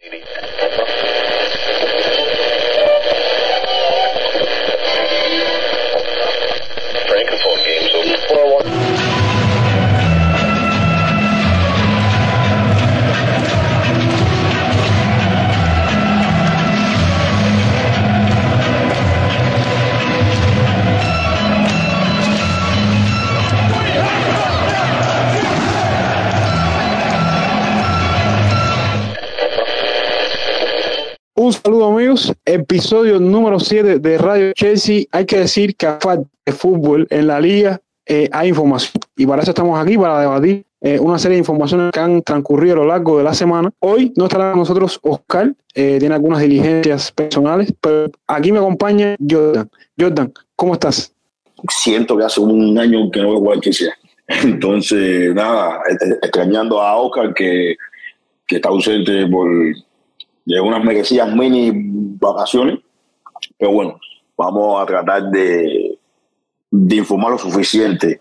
Un episodio número 7 de Radio Chelsea. Hay que decir que a de fútbol en la liga eh, hay información y para eso estamos aquí para debatir eh, una serie de informaciones que han transcurrido a lo largo de la semana. Hoy no estará con nosotros Oscar, eh, tiene algunas diligencias personales, pero aquí me acompaña Jordan. Jordan, ¿cómo estás? Siento que hace un año que no veo igual que sea. Entonces, nada, extrañando a Oscar que, que está ausente por de unas merecidas mini vacaciones. Pero bueno, vamos a tratar de, de informar lo suficiente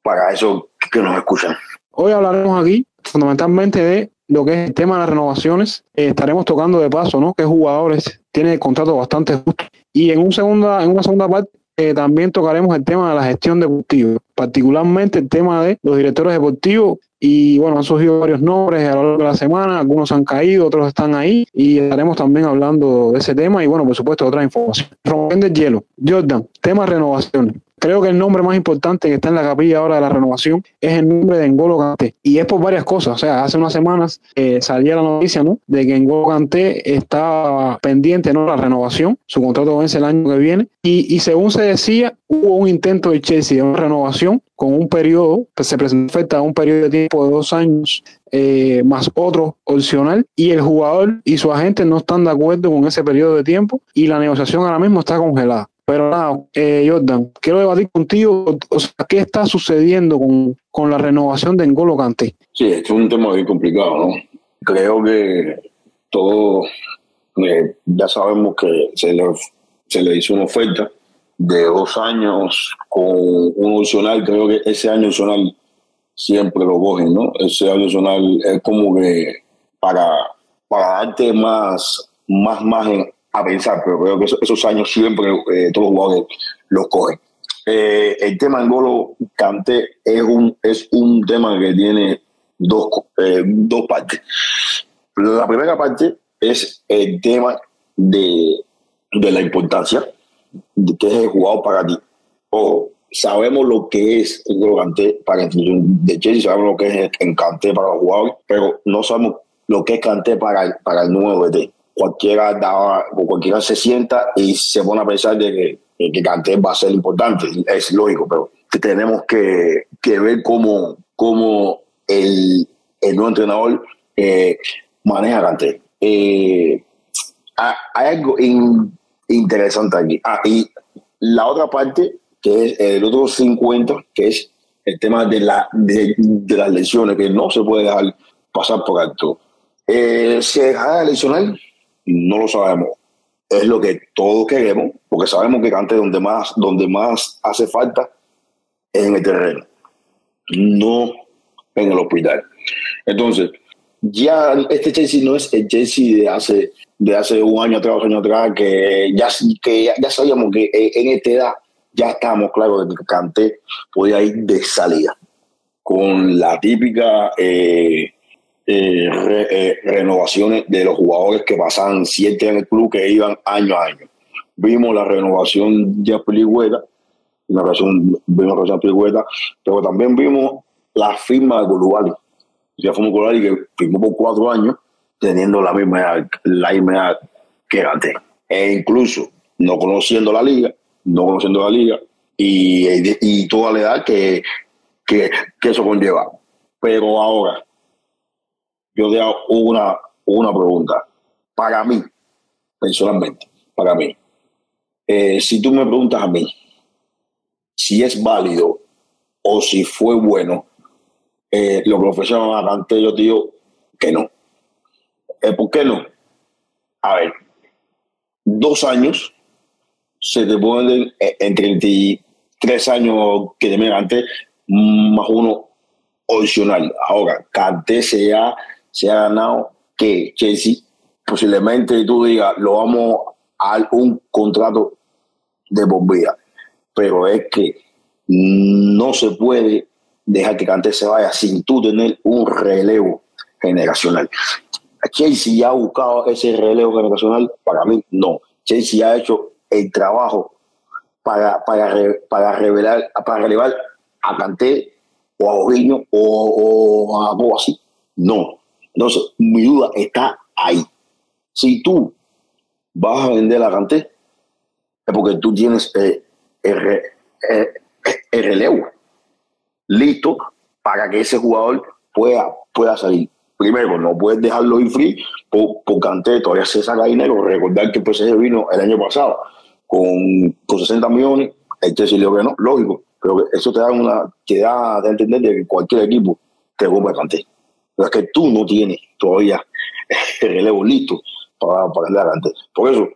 para eso que nos escuchan. Hoy hablaremos aquí fundamentalmente de lo que es el tema de las renovaciones. Eh, estaremos tocando de paso, ¿no? Que jugadores tienen contratos bastante justos. Y en, un segunda, en una segunda parte eh, también tocaremos el tema de la gestión deportiva, particularmente el tema de los directores deportivos y bueno, han surgido varios nombres a lo largo de la semana, algunos han caído, otros están ahí y estaremos también hablando de ese tema y bueno, por supuesto, otra información. Rompen del hielo. Jordan, tema renovaciones. Creo que el nombre más importante que está en la capilla ahora de la renovación es el nombre de N'Golo Kanté. Y es por varias cosas. O sea, hace unas semanas eh, salía la noticia, ¿no? De que N'Golo Kanté está pendiente, ¿no? La renovación. Su contrato vence el año que viene. Y, y según se decía, hubo un intento de Chelsea de una renovación con un periodo, que se presenta un periodo de tiempo de dos años eh, más otro opcional y el jugador y su agente no están de acuerdo con ese periodo de tiempo y la negociación ahora mismo está congelada. Pero nada, eh, Jordan, quiero debatir contigo, o sea, ¿qué está sucediendo con, con la renovación de N'Golo Kanté? Sí, es un tema muy complicado, ¿no? Creo que todo, eh, ya sabemos que se le, se le hizo una oferta de dos años con un opcional, creo que ese año opcional siempre lo cogen, ¿no? Ese año opcional es como que para, para darte más, más margen a pensar, pero creo que esos, años siempre eh, todos los jugadores los cogen. Eh, el tema en Golo Canté es un, es un tema que tiene dos, eh, dos partes. La primera parte es el tema de, de la importancia de que es el jugador para ti. O sabemos lo que es el Canté para el de Chelsea, sabemos lo que es el para los jugadores, pero no sabemos lo que es Canté para, para el nuevo de Cualquiera, da, cualquiera se sienta y se pone a pensar de que, que Canté va a ser importante, es lógico, pero tenemos que, que ver cómo, cómo el, el nuevo entrenador eh, maneja Canté. Eh, hay algo en interesante aquí. Ah, y la otra parte, que es el otro 50, que es el tema de, la, de, las lesiones, que no se puede dejar pasar por alto. Eh, ¿Se deja de lesionar? No lo sabemos. Es lo que todos queremos, porque sabemos que antes donde más, donde más hace falta es en el terreno, no en el hospital. Entonces, ya este Chelsea no es el Chelsea de hace, de hace un año atrás, dos años atrás, que ya, que ya, sabíamos que en esta edad ya estábamos claros de que Canté podía ir de salida, con la típica eh, eh, eh, renovaciones de los jugadores que pasaban siete en el club, que iban año a año. Vimos la renovación de Apeligueta, la vimos la renovación de pero también vimos la firma de Gulubali ya fue un que firmó por cuatro años teniendo la misma edad, la misma que antes. E incluso no conociendo la liga, no conociendo la liga y, y toda la edad que, que, que, eso conlleva. Pero ahora, yo te hago una, una pregunta. Para mí, personalmente, para mí, eh, si tú me preguntas a mí si es válido o si fue bueno eh, lo que ofrecieron antes, yo digo que no. Eh, ¿Por qué no? A ver, dos años se te ponen en 33 años que te antes, más uno opcional. Ahora, Cante se ha, se ha ganado que Chelsea posiblemente tú digas, lo vamos a un contrato de por Pero es que no se puede dejar que Canté se vaya sin tú tener un relevo generacional. Chelsea ya ha buscado ese relevo generacional, para mí no. Chelsea ha hecho el trabajo para, para, para, revelar, para relevar a Canté o a Ojillo o, a algo así. No. Entonces, mi duda está ahí. Si tú vas a vender a Canté, es porque tú tienes eh, el, el relevo listo para que ese jugador pueda, pueda salir. Primero, no puedes dejarlo ir free por, Canté, todavía se saca dinero. Recordar que el PSG vino el año pasado con, con 60 millones, Chelsea le que no, lógico, pero eso te da una, te da de entender de que cualquier equipo te compra Canté. Es que tú no tienes todavía el relevo listo para, para Canté. Por eso,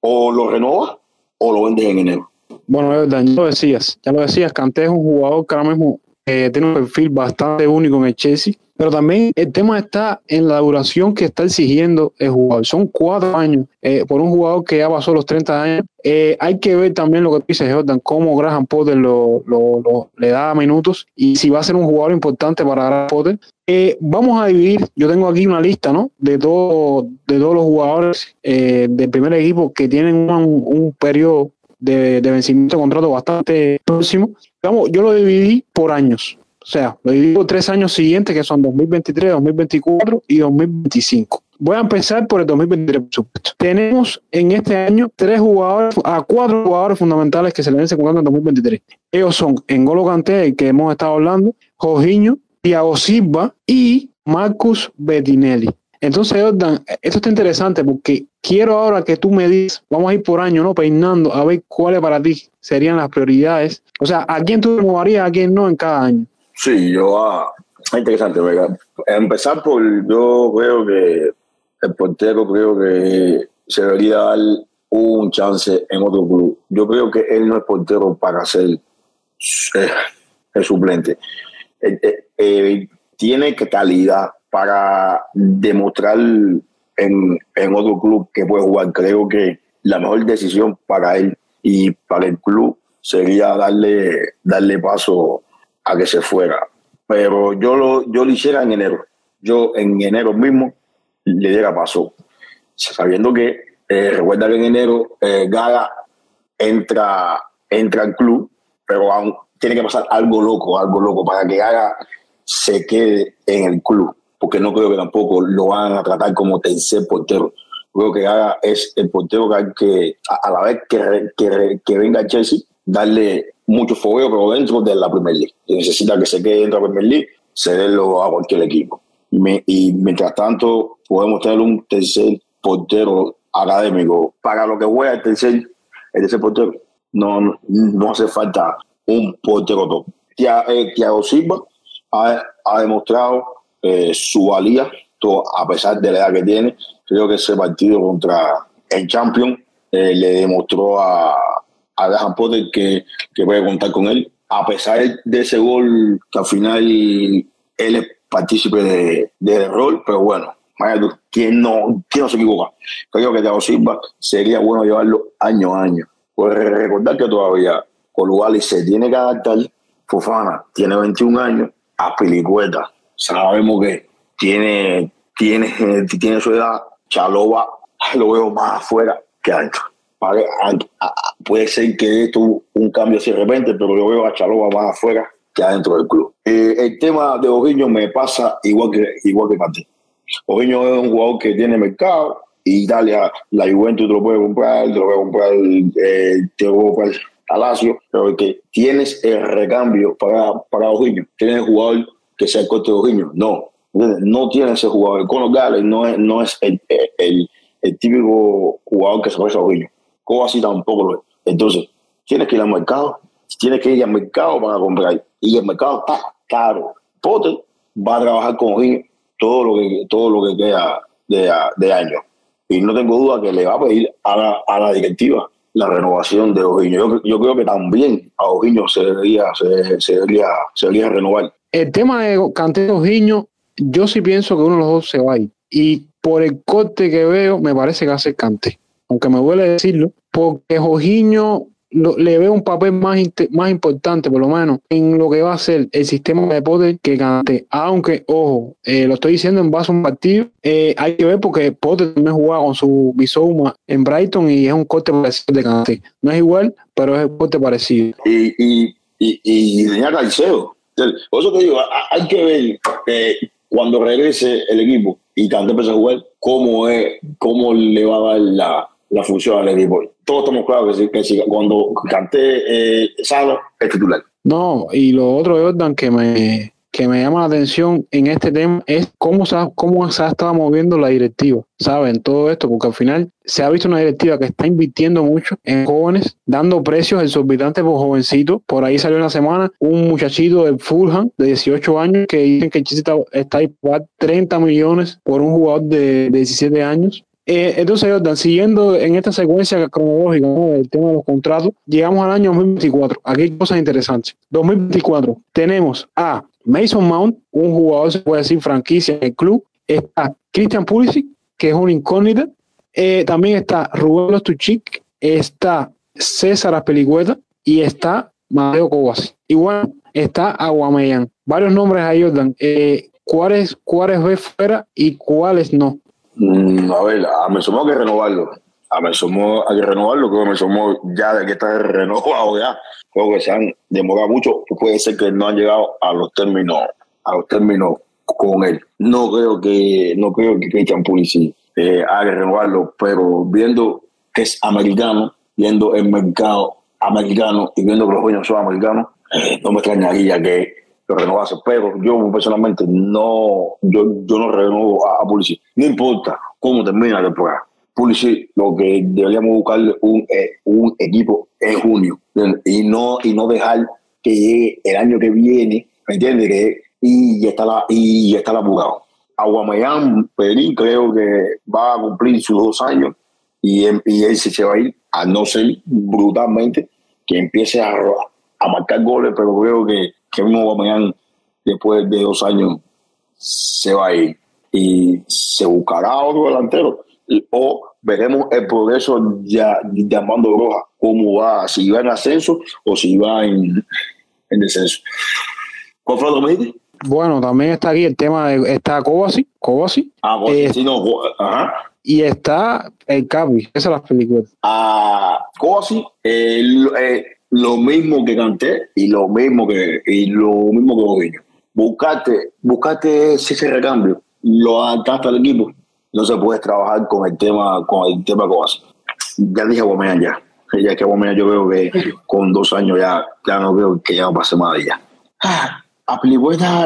o lo renovas o lo vendes en enero. Bueno, ya lo decías, ya lo decías, Canté es un jugador que ahora mismo eh, tiene un perfil bastante único en el Chelsea, pero también el tema está en la duración que está exigiendo el jugador. Son cuatro años eh, por un jugador que ya pasó los 30 años. Eh, hay que ver también lo que dice Jordan, cómo Graham Potter le da minutos y si va a ser un jugador importante para Graham Potter. vamos a dividir, yo tengo aquí una lista ¿no? de, todo, de todos los jugadores del primer equipo que tienen un, un periodo de, vencimiento de contrato bastante próximo. Vamos, yo lo dividí por años. O sea, lo dividí por tres años siguientes, que son 2023, 2024 y 2025. Voy a empezar por el 2023, por supuesto. Tenemos en este año tres jugadores, a cuatro jugadores fundamentales que se le vencen contrato en 2023. Ellos son Engolo Kanté, que hemos estado hablando, Jorginho, Thiago Silva y Marcus Bettinelli. Entonces, Jordan, esto está interesante porque quiero ahora que tú me digas, vamos a ir por año, ¿no? Peinando, a ver cuáles para ti serían las prioridades. O sea, ¿a quién tú moverías, a quién no en cada año? Sí, yo, ah, interesante, ¿verdad? Empezar por, yo creo que el portero creo que se debería dar un chance en otro club. Yo creo que él no es portero para ser eh, el suplente. Eh, eh, tiene calidad para demostrar en, otro club que puede jugar. Creo que la mejor decisión para él y para el club sería darle, darle paso a que se fuera. Pero yo lo, yo lo hiciera en enero. Yo en enero mismo le diera paso. Sabiendo que, eh, recuerda que en enero eh, Gaga entra, entra al club, pero aún tiene que pasar algo loco, algo loco, para que Gaga se quede en el club porque no creo que tampoco lo van a tratar como tercer portero. Creo que haga es el portero que a, la vez que, que, venga Chelsea, darle mucho fogueo, pero dentro de la Premier League. Y necesita que se quede dentro de la Premier League, cederlo a cualquier equipo. Y, mientras tanto, podemos tener un tercer portero académico. Para lo que juega el tercer, el tercer portero, no, no hace falta un portero top. Eh, Thiago Silva ha, ha demostrado eh, su valía, a pesar de la edad que tiene. Creo que ese partido contra el Champion eh, le demostró a, a Potter que, que puede contar con él. A pesar de ese gol, que al final él es partícipe de, de rol, pero bueno, ¿quién no, quién no se equivoca? Creo que Thiago Silva sería bueno llevarlo año a año. Recordar que todavía y se tiene que adaptar. Fofana tiene 21 años, a Pilicueta sabemos que tiene, tiene, tiene su edad, Chaloba lo veo más afuera que adentro. Puede ser que esto un cambio así de repente, pero yo veo a Chaloba más afuera que adentro del club. Eh, el tema de Ojiño me pasa igual que igual que Martín. Ojiño es un jugador que tiene mercado Italia, la Juventus te lo puede comprar, te lo puede comprar, eh, te lo puede comprar a Lazio, pero que tienes el recambio para, para Ojiño, tienes el jugador que sea el corte de Ojillo. No, no tiene ese jugador. El Conor Gales no es, no es el, el, el, típico jugador que se parece a Ojillo. Como así tampoco lo es. Entonces, tienes que ir al mercado, tienes que ir al mercado para comprar. Y el mercado está caro. Potter va a trabajar con Ojillo todo lo que, todo lo que queda de, de año. Y no tengo duda que le va a pedir a la, a la directiva la renovación de Ojillo. Yo, yo, creo que también a Ojillo se se, se debería, se debería renovar. El tema de Cantero Giño, yo sí pienso que uno de los dos se va a ir. Y por el corte que veo, me parece que hace Cante. Aunque me duele decirlo, porque Jorginho le veo un papel más, más importante, por lo menos, en lo que va a ser el sistema de Potter que Cante. Aunque, ojo, eh, lo estoy diciendo en base a un partido, eh, hay que ver porque Potter también jugaba con su Bisouma en Brighton y es un corte parecido de Cante. No es igual, pero es un corte parecido. Y, y, y, y Por eso te digo, hay que ver eh, cuando regrese el equipo y Cante empieza a jugar, cómo, es, cómo le va a dar la la función al equipo. Todos estamos claros que, cuando cante eh, Salo es titular. No, y lo otro, Jordan, que me, que me llama la atención en este tema es cómo se, ha, cómo se ha estado moviendo la directiva, ¿saben? Todo esto, porque al final se ha visto una directiva que está invirtiendo mucho en jóvenes, dando precios exorbitantes por jovencitos. Por ahí salió una semana un muchachito de Fulham de 18 años que dicen que el Chelsea está, ahí 30 millones por un jugador de 17 años. Eh, entonces, Jordan, siguiendo en esta secuencia cronológica del tema de los contratos, llegamos al año 2024. Aquí hay cosas interesantes. 2024, tenemos a Mason Mount, un jugador, se puede decir, franquicia en el club. Está Christian Pulisic, que es una incógnita. Eh, también está Rubén Lostuchik, está César Aspelicueta y está Mateo Cobas. Bueno, está Aguameyan. Varios nombres ahí, Jordan. Eh, ¿Cuáles, ¿Cuáles ves fuera y cuáles no? Mm, a ver, a Mesomó hay que renovarlo. A Mesomó hay que renovarlo, que Mesomó ya de que está renovado ya. Creo que se han demorado mucho. Puede ser que no han llegado a los términos, a los términos con él. No creo que, no creo que Christian Pulisic eh, haga renovarlo, pero viendo que es americano, viendo el mercado americano y viendo que los dueños son americanos, eh, no me extrañaría que renovase. Pero yo personalmente no, yo, yo no renuevo a, a No importa cómo termina la temporada. Pulisic, lo que deberíamos buscarle un, eh, un equipo en junio y no, y no dejar que llegue el año que viene, ¿me entiendes? Que, y ya está la, y ya está la jugado. Aguamayán, Perín, creo que va a cumplir sus dos años y, y él se va a ir, a no ser brutalmente que empiece a, a marcar goles, pero creo que que mismo mañana después de dos años, se va a ir y se buscará otro delantero. O veremos el progreso ya llamando Roja, cómo va, si va en ascenso o si va en, en descenso. ¿Cuál fue me Bueno, también está aquí el tema de está Kovacic, Kovacic. Ah, eh, sí, no, ajá. Y está el Capi, esas son las películas. Ah, Kovacic, eh, eh, lo mismo que canté y lo mismo que y lo mismo que Boguiño. Buscate, buscate ese recambio, lo adaptaste al equipo, no se puede trabajar con el tema, con el tema Coas. Ya dije a ya. Ya que a yo veo que con dos años ya, ya no veo que ya no pase más ya. Ah,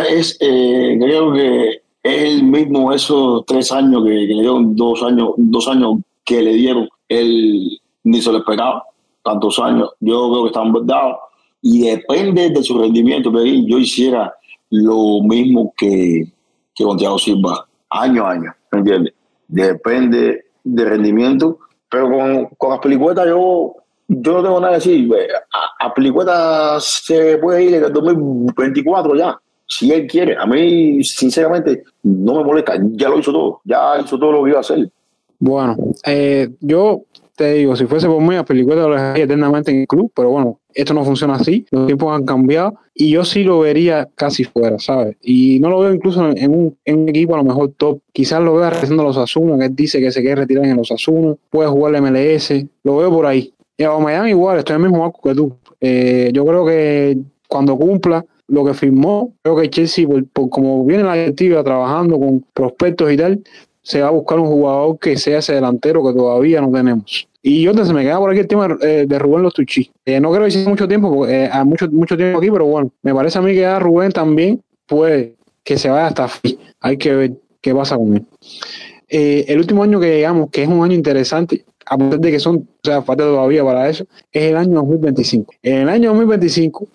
es, eh, creo que es el mismo esos tres años que, le dieron, dos años, dos años que le dieron, él ni se lo esperaba tantos años, yo creo que están dados y depende de su rendimiento. Pero yo hiciera lo mismo que, que con Silva, año a año, ¿me entiendes? Depende de rendimiento, pero con, con las pelicuetas yo, yo no tengo nada que decir. A, a pelicuetas se puede ir en el 2024 ya, si él quiere. A mí, sinceramente, no me molesta. Ya lo hizo todo, ya hizo todo lo que iba a hacer. Bueno, eh, yo te digo, si fuese por mí, a película lo dejaría eternamente en el club, pero bueno, esto no funciona así, los tiempos han cambiado y yo sí lo vería casi fuera, ¿sabes? Y no lo veo incluso en un, equipo a lo mejor top, quizás lo vea regresando a los Asuna, que él dice que se quiere retirar en los Asuna, puede jugar el MLS, lo veo por ahí. Y a igual, estoy en el mismo arco que tú. Eh, yo creo que cuando cumpla lo que firmó, creo que Chelsea, por, como viene la directiva trabajando con prospectos y tal, se va a buscar un jugador que sea ese delantero que todavía no tenemos. Y yo se me queda por aquí el tema eh, de Rubén Los Tuchí. Eh, no creo que sea mucho tiempo, porque eh, mucho, mucho tiempo aquí, pero bueno, me parece a mí que a Rubén también puede que se vaya hasta fin. Hay que ver qué pasa con él. el último año que llegamos, que es un año interesante, a pesar de que son, o sea, falta todavía para eso, es el año 2025. En el año 2025,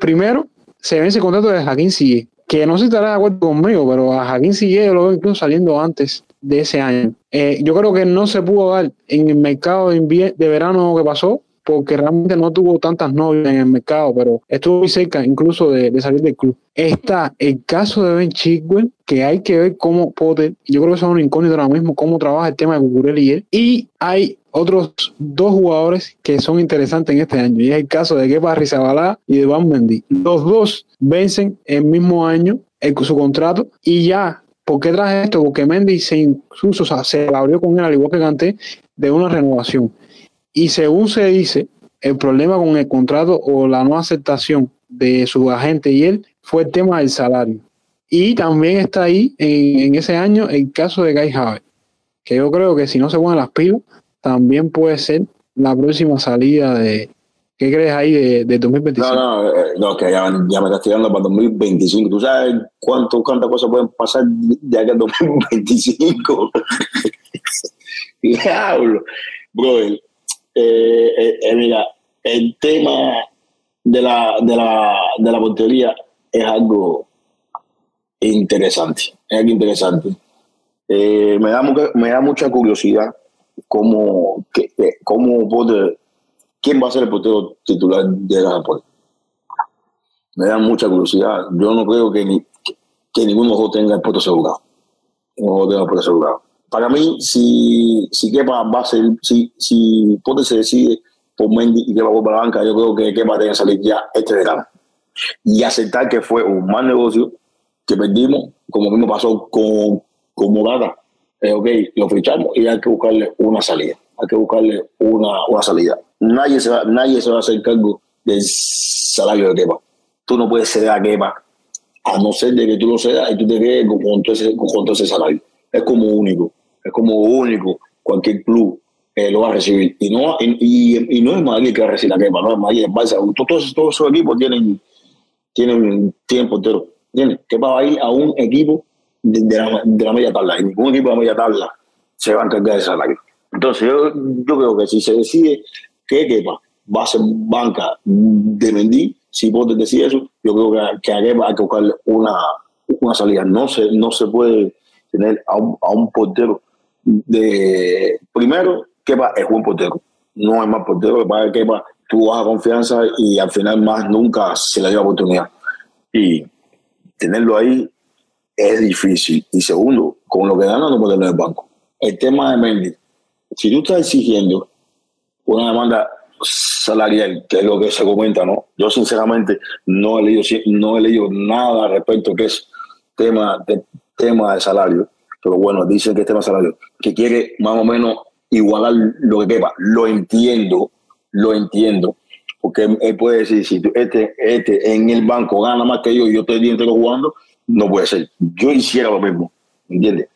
primero, se vence el contrato de Jaquín Sigue, que no sé si estará de acuerdo conmigo, pero a Jaquín Sigue yo lo veo incluso saliendo antes de ese año. Eh, yo creo que no se pudo dar en el mercado de, de verano que pasó, porque realmente no tuvo tantas novias en el mercado, pero estuvo muy cerca incluso de, salir del club. Está el caso de Ben Chigwell, que hay que ver cómo Potter, yo creo que son un incógnito ahora mismo, cómo trabaja el tema de Cucurella y él. Y hay otros dos jugadores que son interesantes en este año, y es el caso de Kepa Rizabala y de Van Mendy. Los dos vencen el mismo año en su contrato y ya ¿Por qué traje esto? Porque Mendy se incluso se abrió con él, al igual que Canté, de una renovación. Y según se dice, el problema con el contrato o la no aceptación de su agente y él fue el tema del salario. Y también está ahí en, ese año el caso de Guy Havertz, que yo creo que si no se ponen las pilas, también puede ser la próxima salida de, ¿Qué crees ahí de, de 2025? No, no, eh, no, que ya, ya, me estás tirando para 2025. ¿Tú sabes cuánto, cuántas cosas pueden pasar ya que es 2025? Diablo. Brother, eh, eh, mira, el tema de la, de la, de la portería es algo interesante. Es algo interesante. me, da, me da mucha curiosidad cómo, que, cómo Potter ¿quién va a ser el portero titular de la Me da mucha curiosidad. Yo no creo que, ni, que, ninguno tenga el puesto asegurado. No tenga puesto asegurado. Para mí, si, si Kepa va a ser, si, si Pote se decide por Mendy y Kepa por la banca, yo creo que Kepa tiene que salir ya este verano. Y aceptar que fue un mal negocio, que perdimos, como mismo pasó con, con Morata. Eh, ok, lo fichamos y hay que buscarle una salida. Hay que buscarle una, una salida nadie se va, nadie se va a hacer cargo del salario de Kepa. Tú no puedes ceder a Kepa, a no ser de que tú lo cedas y tú te quedes con, todo, ese, con todo ese salario. Es como único, es como único. Cualquier club eh, lo va a recibir. Y no, y, y, no es Madrid que va a recibir Kepa, no es Madrid, es Barça. Todos, todos esos equipos tienen, tienen, tienen portero. ¿Entiendes? Kepa va a ir a un equipo de, la, de la media tabla. Y ningún equipo de la media tabla se va a encargar de salario. Entonces, yo, yo creo que si se decide que Kepa va a ser banca de Mendy, si vos decís eso, yo creo que, que a Kepa hay que buscarle una, una salida. No se, no se puede tener a un, a un portero de... Primero, Kepa es buen portero, no es más portero, que para Kepa tú baja confianza y al final más nunca se le dio oportunidad. Y tenerlo ahí es difícil. Y segundo, con lo que gana no puede tener el banco. El tema de Mendy, si tú estás exigiendo una demanda salarial, que es lo que se comenta, ¿no? Yo sinceramente no he leído, no he leído nada respecto a que es tema de, tema de salario, pero bueno, dicen que es tema de salario, que quiere más o menos igualar lo que quepa. Lo entiendo, lo entiendo, porque él puede decir, si este, este en el banco gana más que yo y yo estoy dentro jugando, no puede ser. Yo hiciera lo mismo, ¿entiendes?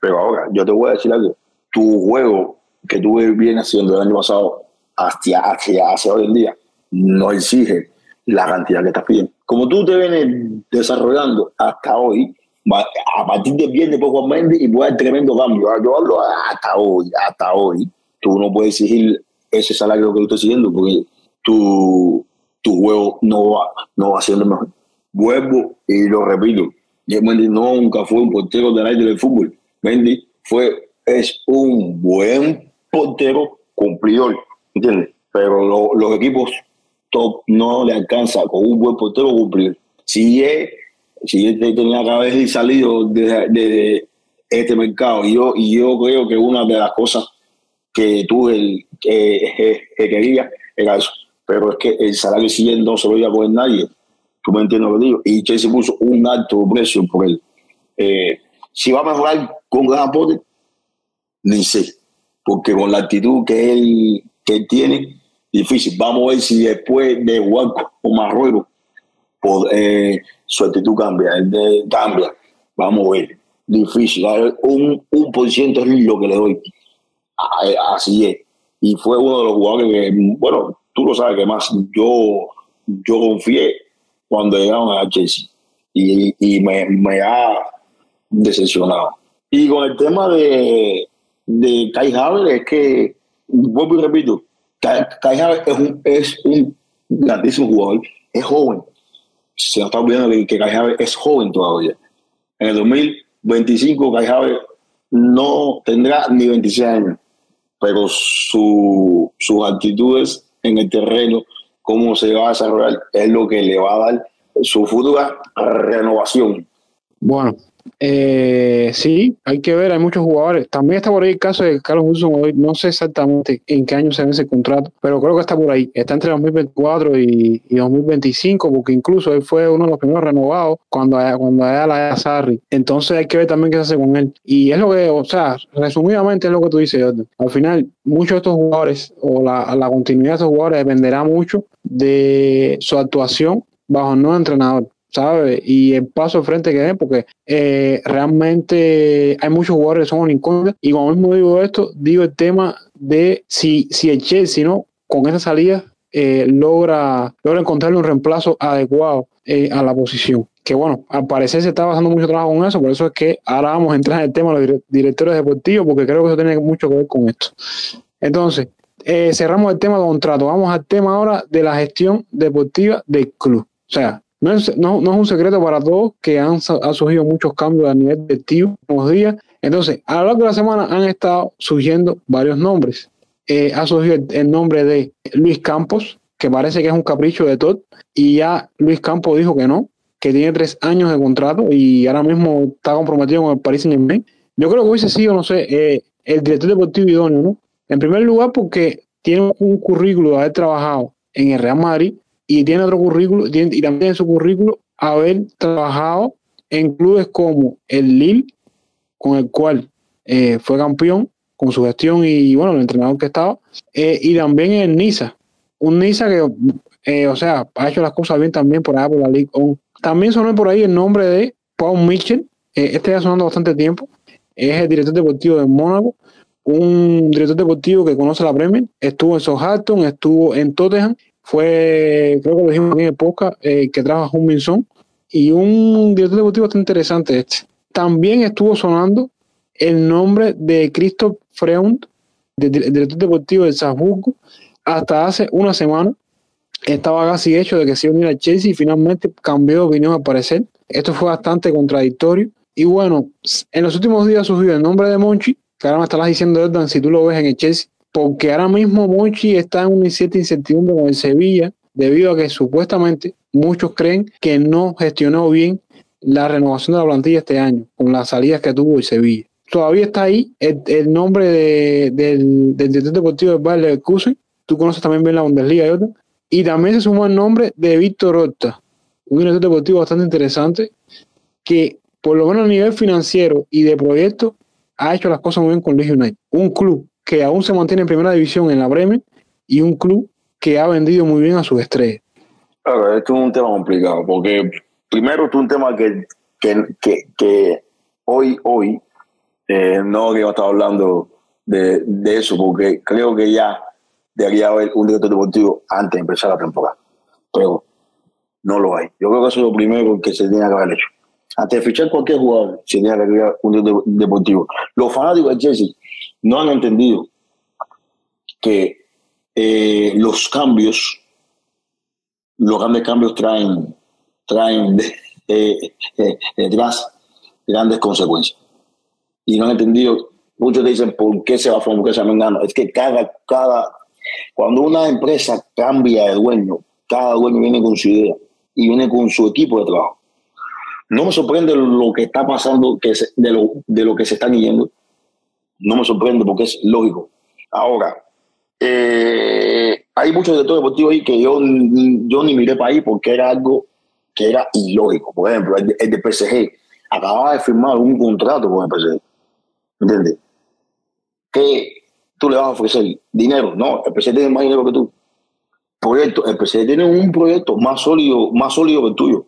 Pero ahora, yo te voy a decir algo, tu juego que tú vienes haciendo el año pasado hacia, hacia, hacia hoy en día no exige la cantidad que estás pidiendo. Como tú te vienes desarrollando hasta hoy, a partir del viernes por Juan Méndez y puede haber tremendo cambio. Yo hablo hasta hoy, hasta hoy. Tú no puedes exigir ese salario que tú estás exigiendo porque tu, tu juego no va, no va siendo mejor. Vuelvo y lo repito. Mendy nunca fue un portero de nadie del fútbol. Mendy fue, es un buen portero cumplidor, ¿entiendes? Pero los equipos top no le alcanza con un buen portero cumplir. Si es, si tenía que haber salido de, este mercado, y yo, y yo creo que una de las cosas que tuve que, quería era eso. Pero es que el salario si no se lo iba a poner nadie. Tú me entiendes lo que digo. Y Chelsea puso un alto precio por él. Eh, si va a mejorar con gran aporte, ni sé porque con la actitud que él, que tiene, difícil. Vamos a ver si después de jugar con Marruecos, eh, su actitud cambia, cambia. Vamos a ver. Difícil. Un, un por ciento es lo que le doy. Así es. Y fue uno de los jugadores que, bueno, tú lo sabes que más yo, yo confié cuando llegaron a Chelsea. Y, y me, me ha decepcionado. Y con el tema de, de Kai Havertz es que, vuelvo y repito, Kai, Havertz es un, es un grandísimo jugador, es joven. Se nos está olvidando que Kai Havertz es joven todavía. En el 2025 Kai Havertz no tendrá ni 26 años, pero su, sus actitudes en el terreno, cómo se va a desarrollar, es lo que le va a dar su futura renovación. Bueno, eh, sí, hay que ver, hay muchos jugadores. También está por ahí el caso de Carlos Wilson no sé exactamente en qué año se vence el contrato, pero creo que está por ahí. Está entre 2024 y, 2025, porque incluso él fue uno de los primeros renovados cuando, cuando era la Sarri. Entonces hay que ver también qué se hace con él. Y es lo que, o sea, resumidamente es lo que tú dices, Al final, muchos de estos jugadores o la, la continuidad de estos jugadores dependerá mucho de su actuación bajo un nuevo entrenador. ¿Sabes? Y el paso de frente que den, porque eh, realmente hay muchos jugadores que son un incógnita. Y como mismo digo esto, digo el tema de si, si el Chelsea, ¿no? Con esa salida eh, logra, logra encontrarle un reemplazo adecuado eh, a la posición. Que bueno, al parecer se está basando mucho trabajo con eso, por eso es que ahora vamos a entrar en el tema de los directores deportivos, porque creo que eso tiene mucho que ver con esto. Entonces, cerramos el tema de contrato. Vamos al tema ahora de la gestión deportiva del club. O sea, no es, no, es un secreto para todos que han, surgido muchos cambios a nivel directivo en los días. Entonces, a lo largo de la semana han estado surgiendo varios nombres. Eh, ha surgido el, nombre de Luis Campos, que parece que es un capricho de Todd, y ya Luis Campos dijo que no, que tiene tres años de contrato y ahora mismo está comprometido con el Paris Saint-Germain. Yo creo que hubiese sido, no sé, eh, el director deportivo idóneo, ¿no? En primer lugar, porque tiene un currículo de haber trabajado en el Real Madrid, y tiene otro currículo, y también en su currículo haber trabajado en clubes como el Lille, con el cual eh, fue campeón con su gestión y bueno, el entrenador que estaba, eh, y también en Niza, un Niza que, eh, o sea, ha hecho las cosas bien también por allá por la Ligue También sonó por ahí el nombre de Paul Mitchell, este ya sonando bastante tiempo, es el director deportivo de Mónaco, un director deportivo que conoce la Premier, estuvo en Southampton, estuvo en Tottenham fue, creo que lo dijimos en época, eh, que trabaja un Minson y un director deportivo bastante interesante este. También estuvo sonando el nombre de Christoph Freund, director deportivo de Salzburgo, hasta hace una semana. Estaba casi hecho de que se iba a unir al Chelsea y finalmente cambió de opinión al parecer. Esto fue bastante contradictorio. Y bueno, en los últimos días surgió el nombre de Monchi, que ahora me estarás diciendo, Jordan, si tú lo ves en el Chelsea, porque ahora mismo Monchi está en una cierta incertidumbre con el Sevilla, debido a que supuestamente muchos creen que no gestionó bien la renovación de la plantilla este año, con las salidas que tuvo el Sevilla. Todavía está ahí el, nombre del, director deportivo del Bayer Leverkusen, tú conoces también bien la Bundesliga y otra, y también se sumó el nombre de Víctor Horta, un director deportivo bastante interesante, que por lo menos a nivel financiero y de proyecto ha hecho las cosas muy bien con Leeds United, un club que aún se mantiene en primera división en la Bremen y un club que ha vendido muy bien a sus estrellas. Claro, esto es un tema complicado, porque primero es un tema que, que, que, hoy, hoy, eh, no que a estar hablando de, de, eso, porque creo que ya debería haber un director deportivo antes de empezar la temporada. Pero no lo hay. Yo creo que eso es lo primero que se tiene que haber hecho. Antes de fichar cualquier jugador, se tiene que haber un director deportivo. Los fanáticos de Chelsea no han entendido que eh, los cambios, los grandes cambios traen, traen detrás grandes consecuencias. Y no han entendido, muchos dicen, ¿por qué se va a formar? ¿Por qué se va Es que cada, cada, cuando una empresa cambia de dueño, cada dueño viene con su idea y viene con su equipo de trabajo. No me sorprende lo que está pasando que de, lo, de lo que se están yendo no me sorprende porque es lógico. Ahora, eh, hay muchos directores deportivos ahí que yo, yo ni miré para ahí porque era algo que era ilógico. Por ejemplo, el de, PSG acababa de firmar un contrato con el PSG. ¿Entiendes? ¿Qué tú le vas a ofrecer? ¿Dinero? No, el PSG tiene más dinero que tú. Proyecto, el PSG tiene un proyecto más sólido, más sólido que el tuyo.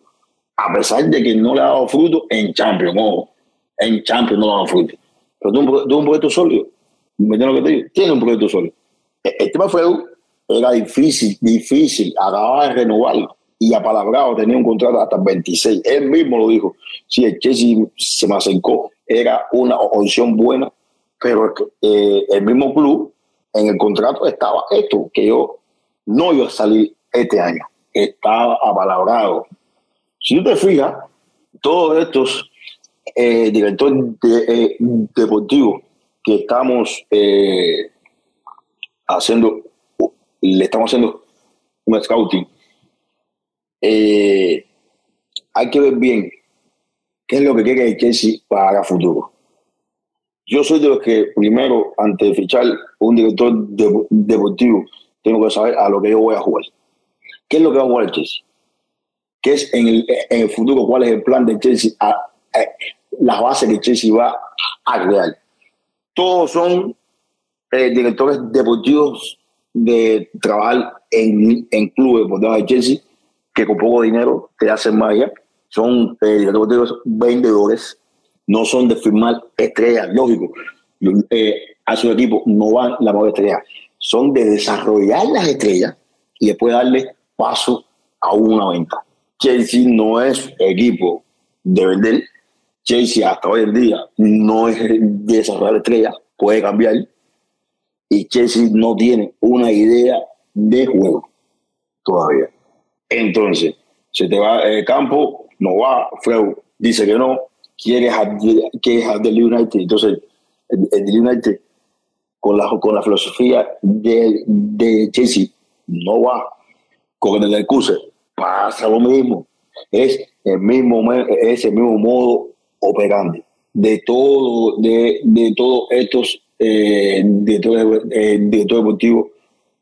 A pesar de que no le ha dado fruto en Champions. No, en Champions no le ha dado fruto. Pero un, proyecto sólido. Tiene un proyecto sólido. E, el, fue era difícil, difícil, acababa de renovarlo y apalabrado, tenía un contrato hasta el 26. Él mismo lo dijo. Si el Chelsea se me acercó, era una opción buena, pero eh, el mismo club en el contrato estaba esto, que yo no iba a salir este año. Estaba apalabrado. Si tú te fijas, todos estos eh, director eh, deportivo que estamos eh, haciendo le estamos haciendo un scouting, hay que ver bien qué es lo que quiere el Chelsea para el futuro. Yo soy de los que primero, antes de fichar un director deportivo, tengo que saber a lo que yo voy a jugar. ¿Qué es lo que va a jugar el Chelsea? ¿Qué es en el, futuro? ¿Cuál es el plan de Chelsea? Las bases que Chelsea va a crear. Todos son eh, directores deportivos de trabajar en, en clubes por de Chelsea que con poco dinero te hacen magia. Son eh, directores vendedores, no son de firmar estrellas, lógico. Eh, a su equipo no van la nueva estrella, son de desarrollar las estrellas y después darle paso a una venta. Chelsea no es equipo de vender. Chelsea hasta hoy en día no es de desarrollar estrellas, puede cambiar. Y Chelsea no tiene una idea de juego todavía. Entonces, se te va el campo, no va, Freud dice que no, quiere dejar del United, entonces el, el, United con la, con la filosofía de, de Chelsea no va, con el Leverkusen pasa lo mismo, es el mismo, es el mismo modo operante de todo, de, de todos estos eh, directores, eh, deportivos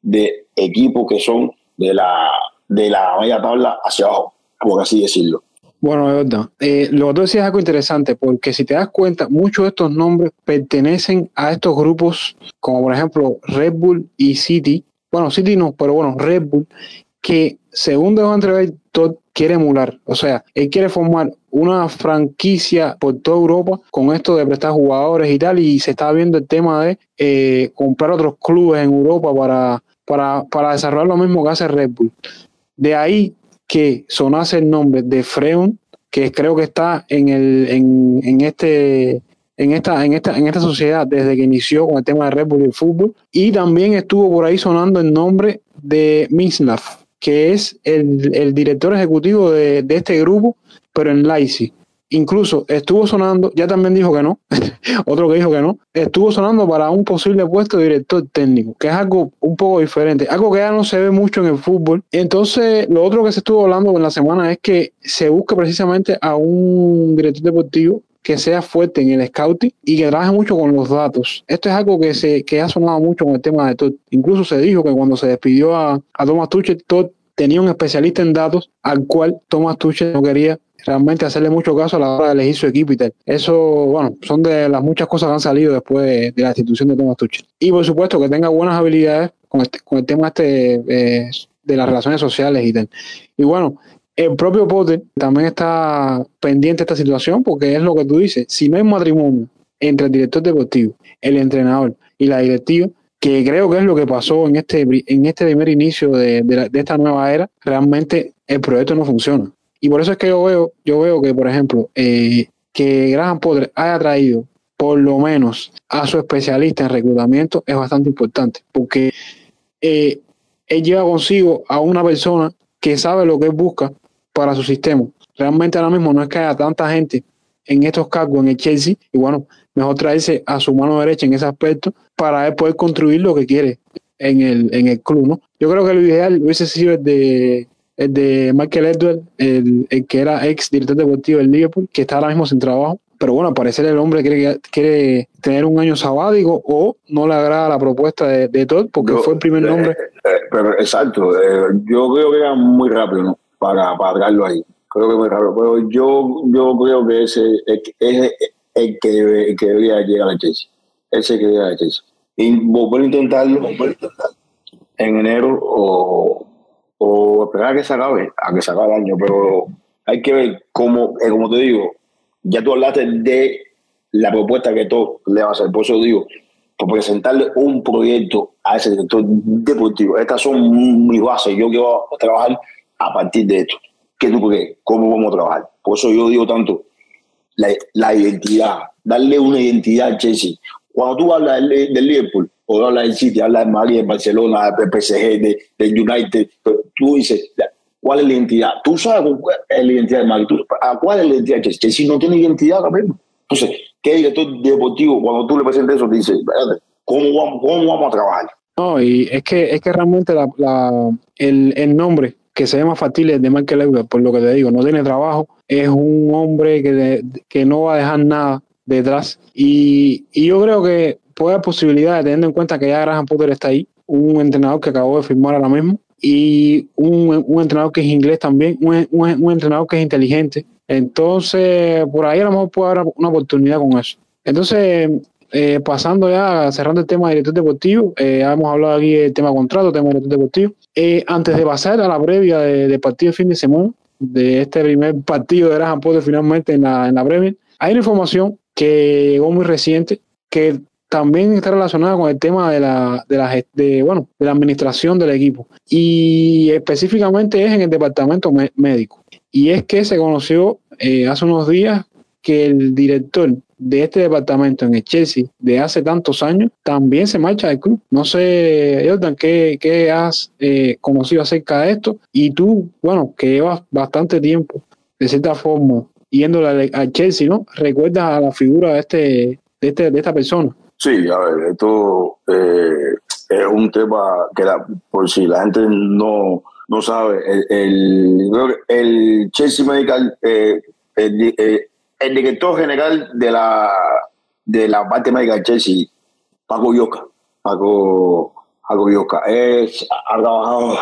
de equipos que son de la, de la media tabla hacia abajo, por así decirlo. Bueno, verdad. Eh, lo que tú decías es algo interesante, porque si te das cuenta, muchos de estos nombres pertenecen a estos grupos, como por ejemplo Red Bull y City. Bueno, City no, pero bueno, Red Bull, que según dejó entrever, Todd quiere emular. O sea, él quiere formar una franquicia por toda Europa con esto de prestar jugadores y tal. Y se está viendo el tema de eh, comprar otros clubes en Europa para, para, para desarrollar lo mismo que hace Red Bull. De ahí que sonase el nombre de Freon, que creo que está en, el, en, en este en esta, en esta, en esta sociedad desde que inició con el tema de Red Bull y el fútbol. Y también estuvo por ahí sonando el nombre de Mislav, que es el, director ejecutivo de, este grupo, pero en Leipzig. Incluso estuvo sonando, ya también dijo que no, otro que dijo que no, estuvo sonando para un posible puesto de director técnico, que es algo un poco diferente, algo que ya no se ve mucho en el fútbol. Entonces, lo otro que se estuvo hablando en la semana es que se busca precisamente a un director deportivo que sea fuerte en el scouting y que trabaje mucho con los datos. Esto es algo que se que ha sonado mucho con el tema de Todd. Incluso se dijo que cuando se despidió a, a Thomas Tuchel, Todd tenía un especialista en datos al cual Thomas Tuchel no quería realmente hacerle mucho caso a la hora de elegir su equipo y tal. Eso, bueno, son de las muchas cosas que han salido después de, la institución de Thomas Tuchel. Y por supuesto que tenga buenas habilidades con, este, con el tema este eh, de las relaciones sociales y tal. Y bueno, el propio Potter también está pendiente de esta situación porque es lo que tú dices. Si no hay matrimonio entre el director deportivo, el entrenador y la directiva, que creo que es lo que pasó en este, en este primer inicio de, esta nueva era, realmente el proyecto no funciona. Y por eso es que yo veo, yo veo que, por ejemplo, eh, que Graham Potter haya traído por lo menos a su especialista en reclutamiento es bastante importante, porque eh, él lleva consigo a una persona que sabe lo que él busca para su sistema. Realmente ahora mismo no es que haya tanta gente en estos cargos en el Chelsea y bueno, mejor traerse a su mano derecha en ese aspecto para él poder construir lo que quiere en el, en el club, ¿no? Yo creo que lo ideal hubiese sido de, el de Michael Edward, el, que era ex director deportivo del Liverpool, que está ahora mismo sin trabajo. Pero bueno, al parecer el hombre quiere, quiere tener un año sabático o no le agrada la propuesta de, de Todd porque fue el primer nombre. Eh, eh, pero exacto, eh, yo creo que era muy rápido, ¿no? para, para traerlo ahí. Creo que es muy raro. Pero yo, yo creo que ese es, el, que debe, que debería llegar a Chelsea. Ese que debe a Chelsea. Y volver a intentarlo, en enero o, o esperar a que se acabe, a que se acabe el año. Pero hay que ver cómo, eh, como te digo, ya tú hablaste de la propuesta que todo le va a hacer. Por eso digo, por presentarle un proyecto a ese director deportivo. Estas son mis bases. Yo quiero trabajar a partir de esto. ¿Qué tú crees? ¿Cómo vamos a trabajar? Por eso yo digo tanto la, identidad, darle una identidad a Chelsea. Cuando tú hablas del, Liverpool, o hablas del City, hablas de Madrid, de Barcelona, de PSG, de, de United, pues tú dices, ¿cuál es la identidad? Tú sabes cuál es la identidad de Madrid. ¿A cuál es la identidad de Chelsea? Chelsea no tiene identidad ahora mismo. Entonces, ¿qué director deportivo, cuando tú le presentes eso, te dice, ¿cómo vamos, cómo vamos a trabajar? No, y es que, es que realmente la, la, el, el nombre que se llama factible de Michael Edwards, por lo que te digo, no tiene trabajo, es un hombre que, que no va a dejar nada detrás. Y, y, yo creo que puede haber posibilidades, teniendo en cuenta que ya Graham Potter está ahí, un entrenador que acabó de firmar ahora mismo, y un, un entrenador que es inglés también, un, un, un, entrenador que es inteligente. Entonces, por ahí a lo mejor puede haber una oportunidad con eso. Entonces, eh, pasando ya, cerrando el tema de director deportivo, eh, hemos hablado aquí del tema contrato, tema de director deportivo. Eh, antes de pasar a la previa de, de partido de fin de semana, de este primer partido de Graham Potter finalmente en la, en la Premier, hay una información que llegó muy reciente que también está relacionada con el tema de la, de la, de, bueno, de la administración del equipo y específicamente es en el departamento médico. Y es que se conoció eh, hace unos días que el director de este departamento en el Chelsea de hace tantos años también se marcha del club. No sé, Jordan, ¿qué, qué has eh, conocido acerca de esto? Y tú, bueno, que llevas bastante tiempo, de cierta forma, yéndole al Chelsea, ¿no? ¿Recuerdas a la figura de, este, de, este, de esta persona? Sí, a ver, esto eh, es un tema que la, por si la gente no, no sabe, el, el, el Chelsea Medical, eh, el, eh, el, director general de la, de la parte médica del Chelsea, Paco Yoka, Paco, Paco Yoka, es, ha trabajado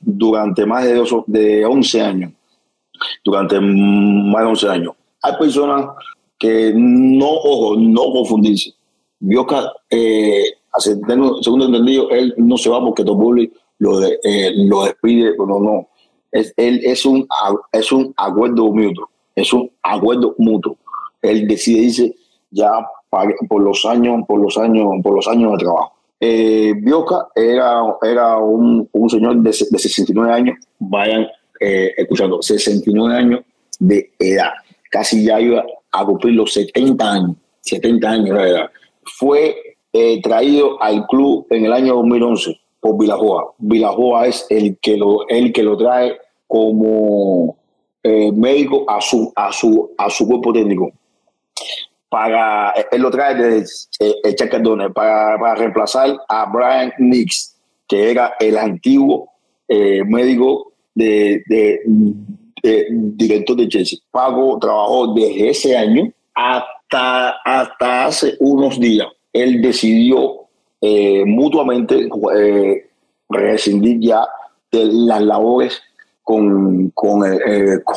durante más de, dos, de 11 años, durante más de 11 años. Hay personas que no, ojo, no confundirse Bioca, eh, segundo entendido, él no se va porque Topuli eh, lo despide, pero no. Es, él es un, es un acuerdo mutuo, es un acuerdo mutuo. Él decide dice ya por los años, por los años, por los años de trabajo. Eh, Bioca era, era un, un señor de, de, 69 años, vayan eh, escuchando, 69 años de edad, casi ya iba a cumplir los 70 años, 70 años de edad fue eh, traído al club en el año 2011 por Vilajoa. Vilajoa es el que lo, el que lo trae como eh, médico a su, a, su, a su cuerpo técnico. Para, él lo trae desde eh, Chacardone para, para reemplazar a Brian Nix, que era el antiguo eh, médico de, de, de, director de Chelsea. Pago trabajó desde ese año hasta, hasta hace unos días. Él decidió eh, mutuamente eh, rescindir ya de las labores con, con, eh, con,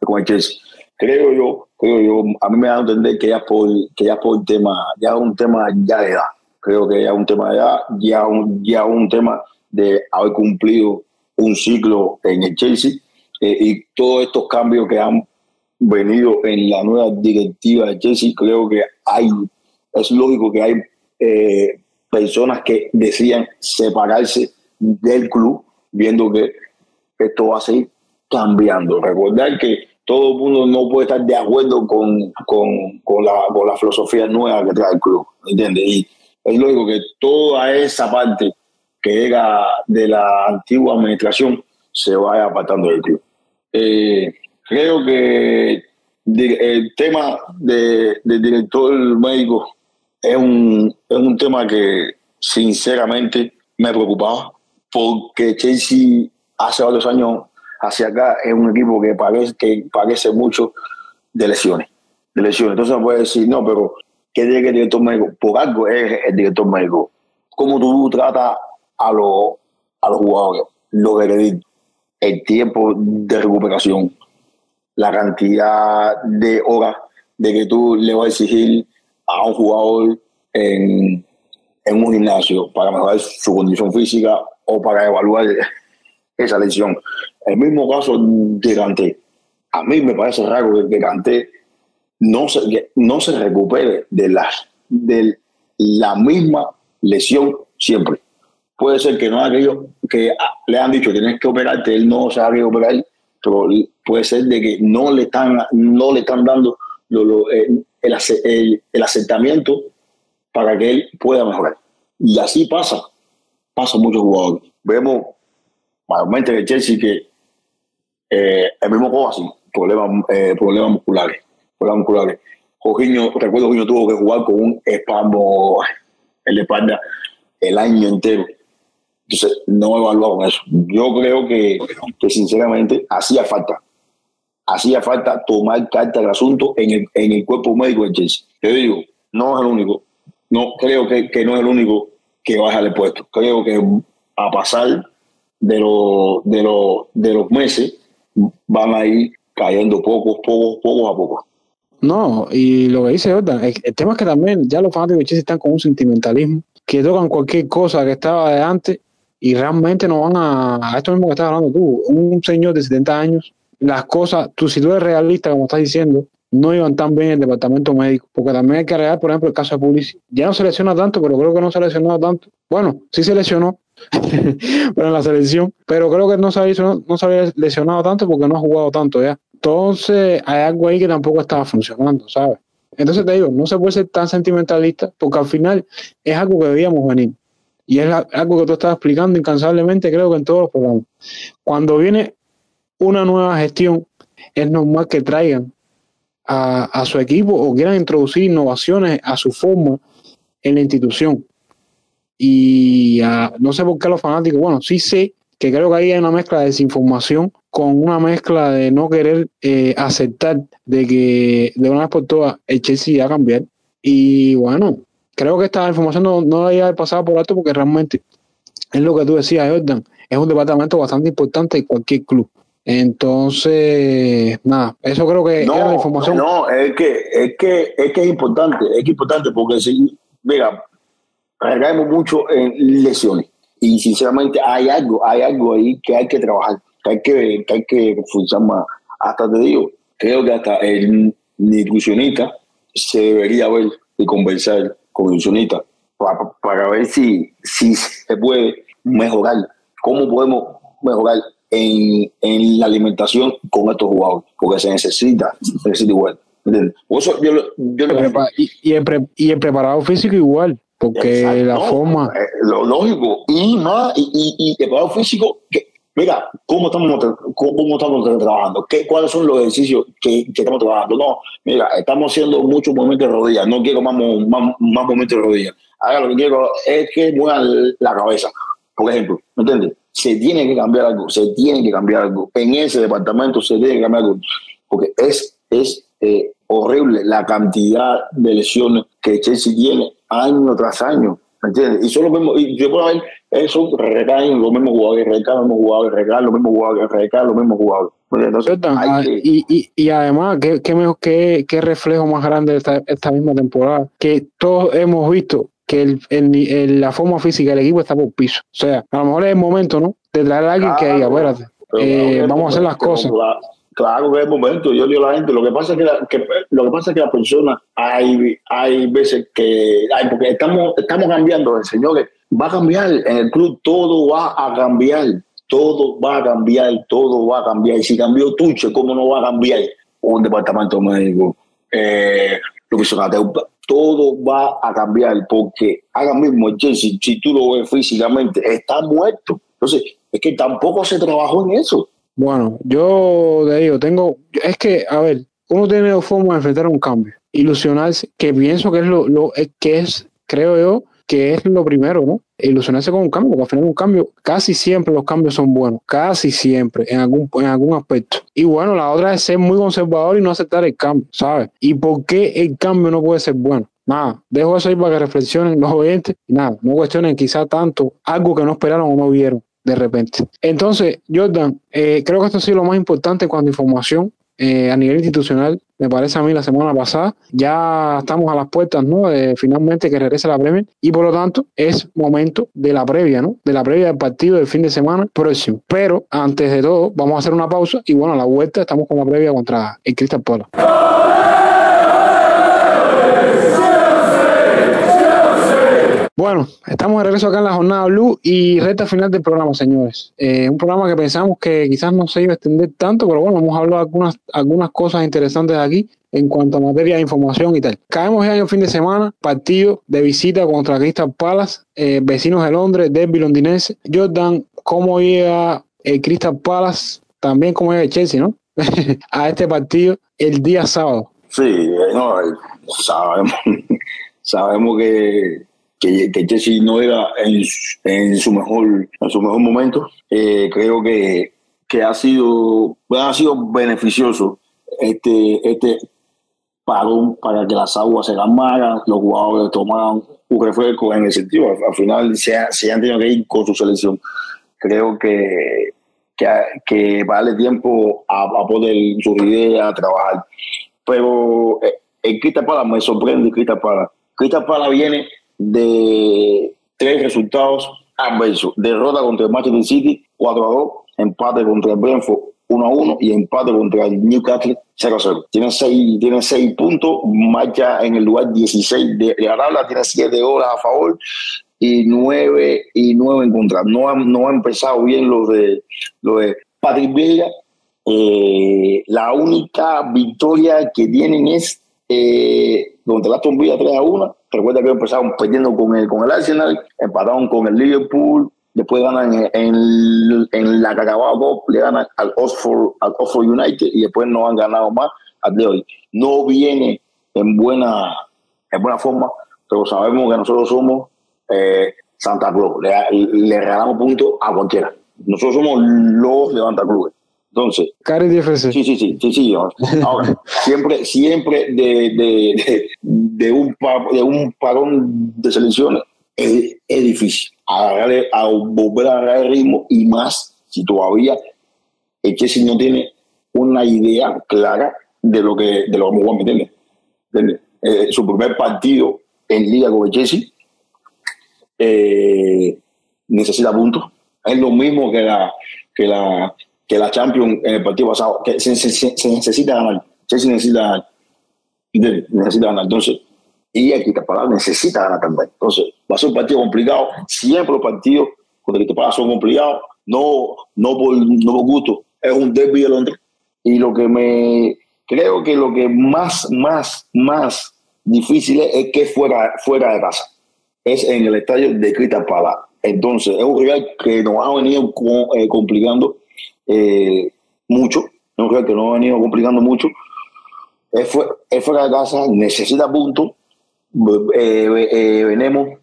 con, el Chelsea. Creo yo, creo yo, a mí me da a entender que ya por, que ya por tema, ya un tema ya de edad. Creo que ya un tema de edad, ya un, ya un tema de haber cumplido un ciclo en el Chelsea eh, y todos estos cambios que han venido en la nueva directiva de Chelsea, creo que hay, es lógico que hay eh, personas que decían separarse del club, viendo que esto va a seguir cambiando. Recordar que todo el mundo no puede estar de acuerdo con, con, con, la, con la filosofía nueva que trae el club, ¿entiendes? Y es lógico que toda esa parte que era de la antigua administración se vaya apartando del club. Eh, creo que el tema de, del director médico es un, es un tema que sinceramente me preocupaba porque Chelsea hace varios años hacia acá es un equipo que parece, que parece mucho de lesiones. De lesiones. Entonces me puede decir, no, pero ¿qué tiene que el director médico? Por algo es el director médico. ¿Cómo tú tratas a, los a los jugadores? Los el tiempo de recuperación, la cantidad de horas de que tú le vas a exigir a un jugador en, en un gimnasio para mejorar su condición física o para evaluar esa lesión. El mismo caso de Canté. A mí me parece raro que Canté no se, no se recupere de, las, de la misma lesión siempre. Puede ser que no aquello que le han dicho tienes que operarte, él no se ha operar pero puede ser de que no le están, no le están dando lo, el, el, el, asentamiento para que él pueda mejorar. Y así pasa, pasa muchos jugadores. Vemos mayormente en el Chelsea que eh, el mismo Kovacic, problemas, eh, problemas musculares, problemas musculares. Jorginho, recuerdo que Jorginho tuvo que jugar con un espasmo en la espalda el año entero. Entonces, no evaluaron eso. Yo creo que, que sinceramente hacía falta. Hacía falta tomar carta del asunto en el, en el cuerpo médico de Chelsea. Te digo, no es el único. No, creo que, que no es el único que va a dejar el puesto. Creo que a pasar de, los de, los de los meses van a ir cayendo poco, poco, poco a poco. No, y lo que dice Jordan, el, tema es que también ya los fanáticos de Chelsea están con un sentimentalismo que tocan cualquier cosa que estaba de antes y realmente no van a, a esto mismo que estás hablando tú, un señor de 70 años, las cosas, tú si tú eres realista, como estás diciendo, no iban tan bien en el departamento médico, porque también hay que agregar, por ejemplo, el caso de Pulisic. Ya no se lesiona tanto, pero creo que no se ha lesionado tanto. Bueno, sí se lesionó, pero en la selección, pero creo que no se, había, no se había lesionado tanto porque no ha jugado tanto ya. Entonces, hay algo ahí que tampoco estaba funcionando, ¿sabes? Entonces te digo, no se puede ser tan sentimentalista porque al final es algo que debíamos venir. Y es algo que tú estás explicando incansablemente, creo que en todos los programas. Cuando viene una nueva gestión, es normal que traigan a, a su equipo o quieran introducir innovaciones a su forma en la institución. Y uh, no sé por qué los fanáticos, bueno, sí sé que creo que ahí hay una mezcla de desinformación con una mezcla de no querer eh, aceptar de que de una vez por todas el Chelsea va a cambiar. Y bueno, creo que esta información no, no debería haber pasado por alto porque realmente es lo que tú decías, Jordan, es un departamento bastante importante de cualquier club. Entonces, nada, eso creo que no, era la información. No, es que, es que es que es importante, es que es importante porque si, mira, recaemos mucho en lesiones y sinceramente hay algo, hay algo ahí que hay que trabajar, que hay que, que hay que funcionar más. Hasta te digo, creo que hasta el nutricionista se debería ver y conversar nutricionista para, para ver si, si se puede mejorar, cómo podemos mejorar en, en la alimentación con estos jugadores, porque se necesita, se necesita igual. yo, yo y, y, el pre, y el preparado físico igual porque Exacto, la forma eh, lo lógico. Y más y, y, preparado físico que mira cómo estamos cómo estamos trabajando ¿Qué, cuáles son los ejercicios que, estamos trabajando no mira estamos haciendo muchos movimientos de rodillas no quiero más, más, movimientos de rodillas ahora lo que quiero es que muevan la cabeza por ejemplo ¿me entiendes? se tiene que cambiar algo se tiene que cambiar algo en ese departamento se tiene que cambiar algo porque es es eh, horrible la cantidad de lesiones que Chelsea tiene año tras año, ¿me entiendes? Y son los mismos, y yo puedo ver eso, recaen los mismos jugadores, recaen los mismos jugadores, recaen los mismos jugadores, recaen los mismos jugadores. Entonces, ah, que... y, y, y, además, ¿qué, qué, mejor, qué, qué reflejo más grande de esta, esta misma temporada? Que todos hemos visto que el, el, el, la forma física del equipo está por piso. O sea, a lo mejor es el momento, ¿no? De traer a alguien que diga, espérate, eh, vamos a hacer las cosas. Claro que es momento, yo digo a la gente, lo que pasa es que, la, que, lo que pasa es que las personas hay, hay veces que hay, porque estamos, estamos cambiando, señores, va a cambiar en el club, todo va a cambiar, todo va a cambiar, todo va a cambiar. Y si cambió Tuche, ¿cómo no va a cambiar un departamento médico? Eh, todo va a cambiar porque haga mismo el Chelsea, si tú lo ves físicamente, está muerto. Entonces, es que tampoco se trabajó en eso. Bueno, yo te digo, tengo, es que, a ver, uno tiene dos formas de enfrentar un cambio. Ilusionarse, que pienso que es lo, lo que es, creo yo, que es lo primero, ¿no? Ilusionarse con un cambio, porque al final un cambio, casi siempre los cambios son buenos, casi siempre, en algún, en algún aspecto. Y bueno, la otra es ser muy conservador y no aceptar el cambio, ¿sabes? ¿Y por qué el cambio no puede ser bueno? Nada, dejo eso ahí para que reflexionen los oyentes nada, no cuestionen quizá tanto algo que no esperaron o no vieron de repente. Entonces, Jordan, eh, creo que esto ha sido lo más importante en cuanto a información eh, a nivel institucional. Me parece a mí la semana pasada. Ya estamos a las puertas, ¿no? De finalmente que regrese la Premier y por lo tanto es momento de la previa, ¿no? De la previa del partido del fin de semana próximo. Pero antes de todo, vamos a hacer una pausa y bueno, a la vuelta estamos con la previa contra el Crystal Palace. Bueno, estamos de regreso acá en la jornada Blue y recta final del programa, señores. Eh, un programa que pensamos que quizás no se iba a extender tanto, pero bueno, hemos hablado algunas, algunas cosas interesantes aquí en cuanto a materia de información y tal. Caemos ya en el fin de semana, partido de visita contra Crystal Palace, eh, vecinos de Londres, derby londinense. Jordan, ¿cómo llega el Crystal Palace? También como llega el Chelsea, ¿no? a este partido el día sábado. Sí, no, sabemos, sabemos que que, que Chelsea no era en, en, su mejor en su mejor momento. Eh, creo que, que ha sido ha sido beneficioso este este parón para que las aguas se calmaran, los jugadores tomaran un refresco en el sentido, al, final se, se, han tenido que ir con su selección. Creo que, que, que vale tiempo a, a poder surgir a trabajar. Pero eh, el Crista Pala me sorprende, Crista Pala. Crista Pala viene de tres resultados adversos. Derrota contra el Manchester City 4 a 2, empate contra el Brentford 1 a 1 y empate contra el Newcastle 0 a 0. Tiene 6 tiene puntos, marcha en el lugar 16 de, la tiene 7 horas a favor y 9 y 9 en contra. No ha, no empezado bien lo de, de Patrick Villa. Eh, la única victoria que tienen es eh, contra Aston Villa 3 a 1. Recuerda que empezaron perdiendo con el, con el Arsenal, empataron con el Liverpool, después ganan en, en, la Carabao Cup, le ganan al Oxford, al Oxford United y después no han ganado más al de hoy. No viene en buena, en buena forma, pero sabemos que nosotros somos eh, Santa Cruz, le, regalamos puntos a cualquiera. Nosotros somos los Cruz. Entonces, Cari DFC. Sí, sí, sí, sí, sí. Ahora, siempre, siempre de, de, de, un, de un parón de selecciones es, es difícil agarrarle, a volver a agarrar el ritmo y más si todavía el Chelsea no tiene una idea clara de lo que de lo que vamos a meterle. Eh, su primer partido en liga con el Chelsea eh, necesita puntos. Es lo mismo que la, que la, que la Champions en el partido pasado, que se, se, se necesita ganar. Chelsea necesita ganar. Necesita ganar. Entonces, y el Quitapalá necesita ganar también. Entonces, va a ser un partido complicado. Siempre los partidos con el Quitapalá son complicados. No, no, por, no por gusto. Es un derby de Londres. Y lo que me creo que lo que más, más, más difícil es, es que fuera, fuera de casa. Es en el estadio de Quitapalá. Entonces, es un rival que nos ha venido eh, complicando eh, mucho. Un rival que nos ha venido complicando mucho. Es, es fuera de casa, necesita puntos eh, eh, venimos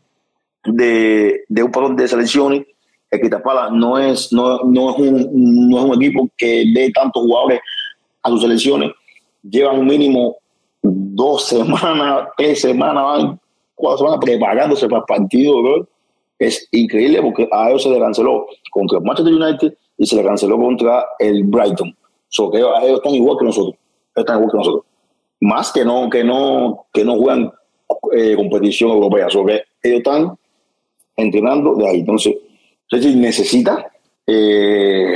de, de, un parón de selecciones. El Quitapala no es, no, no, es un, no es un equipo que dé tantos jugadores a sus selecciones. Llevan mínimo dos semanas, tres semanas, cuatro semanas preparándose para el partido. Es increíble porque a ellos se le canceló contra el Manchester United y se le canceló contra el Brighton. So que ellos, están igual que nosotros. Están igual que nosotros. Más que no, que no, que no juegan eh, competición europea. So que ellos están entrenando de ahí. Entonces, Chelsea necesita eh,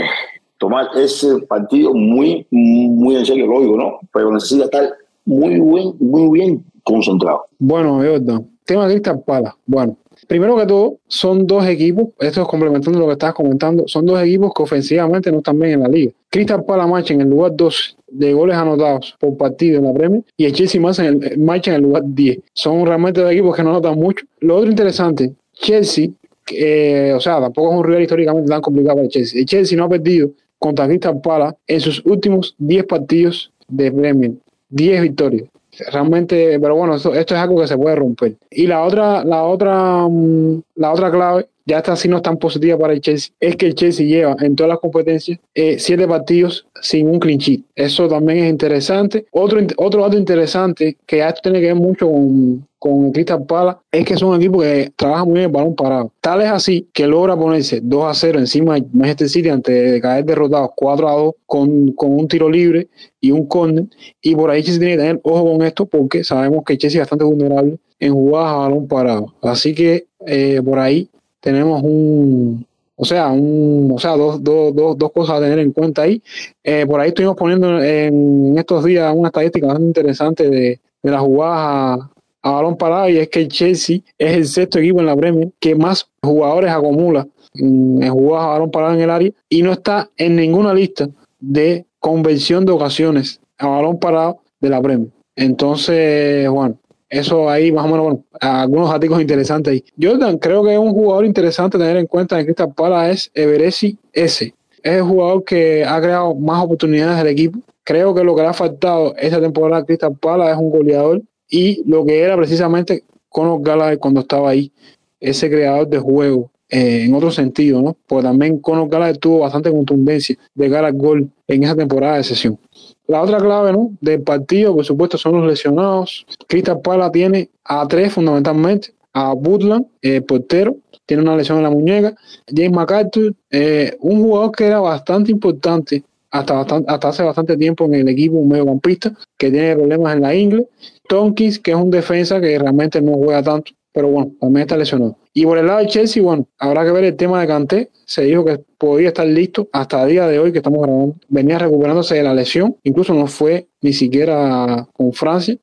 tomar ese partido muy, muy en serio, lógico, ¿no? Pero necesita estar muy bien, muy bien concentrado. Bueno, es verdad. Tema de Cristal Pala. Bueno, primero que todo, son dos equipos, esto es complementando lo que estabas comentando, son dos equipos que ofensivamente no están bien en la liga. Crystal Palace en el lugar 2 de goles anotados por partido en la Premier y el Chelsea marcha en el, marcha en el lugar 10. Son realmente dos equipos que no anotan mucho. Lo otro interesante, Chelsea, eh, o sea, tampoco es un rival históricamente tan complicado para el Chelsea. El Chelsea no ha perdido contra Crystal Palace en sus últimos 10 partidos de Premier. 10 victorias realmente, pero bueno, esto, esto, es algo que se puede romper. Y la otra, la otra, mm, la otra clave ya está es tan positiva para el Chelsea, es que el Chelsea lleva en todas las competencias eh, siete partidos sin un clean. Eso también es interesante. Otro, otro dato interesante que ya tiene que ver mucho con, con Crystal Palace es que es un equipo que trabaja muy bien el balón parado. Tal es así que logra ponerse 2 a 0 encima de Manchester City antes de caer derrotados 4 a 2 con, con un tiro libre y un córner. Y por ahí Chelsea tiene que tener ojo con esto porque sabemos que Chelsea es bastante vulnerable en jugadas a balón parado. Así que eh, por ahí tenemos un, o sea, un, o sea, dos, dos, dos, dos cosas a tener en cuenta ahí. Eh, por ahí estuvimos poniendo en estos días una estadística bastante interesante de, de las jugadas a, balón parado y es que el Chelsea es el sexto equipo en la Premier que más jugadores acumula en, jugadas a balón parado en el área y no está en ninguna lista de conversión de ocasiones a balón parado de la Premier. Entonces, bueno, eso ahí más o menos, bueno, algunos artículos interesantes ahí. Jordan, creo que es un jugador interesante tener en cuenta en Crystal Palace es Everesi S. Es el jugador que ha creado más oportunidades del equipo. Creo que lo que le ha faltado esta temporada a Crystal Palace es un goleador y lo que era precisamente Conor Gallagher cuando estaba ahí, ese creador de juego, eh, en otro sentido, ¿no? Pues también Conor Gallagher tuvo bastante contundencia de cara al gol en esa temporada de sesión. La otra clave ¿no? del partido, por supuesto, son los lesionados. Crystal Pala tiene a tres fundamentalmente, a Butland, eh, portero, tiene una lesión en la muñeca. James McArthur, eh, un jugador que era bastante importante hasta, hasta hace bastante tiempo en el equipo, un mediocampista que tiene problemas en la ingle. Tonkins, que es un defensa que realmente no juega tanto, pero bueno, también está lesionado. Y por el lado de Chelsea, bueno, habrá que ver el tema de Kanté. Se dijo que podía estar listo hasta el día de hoy que estamos grabando. Venía recuperándose de la lesión, incluso no fue ni siquiera con Francia.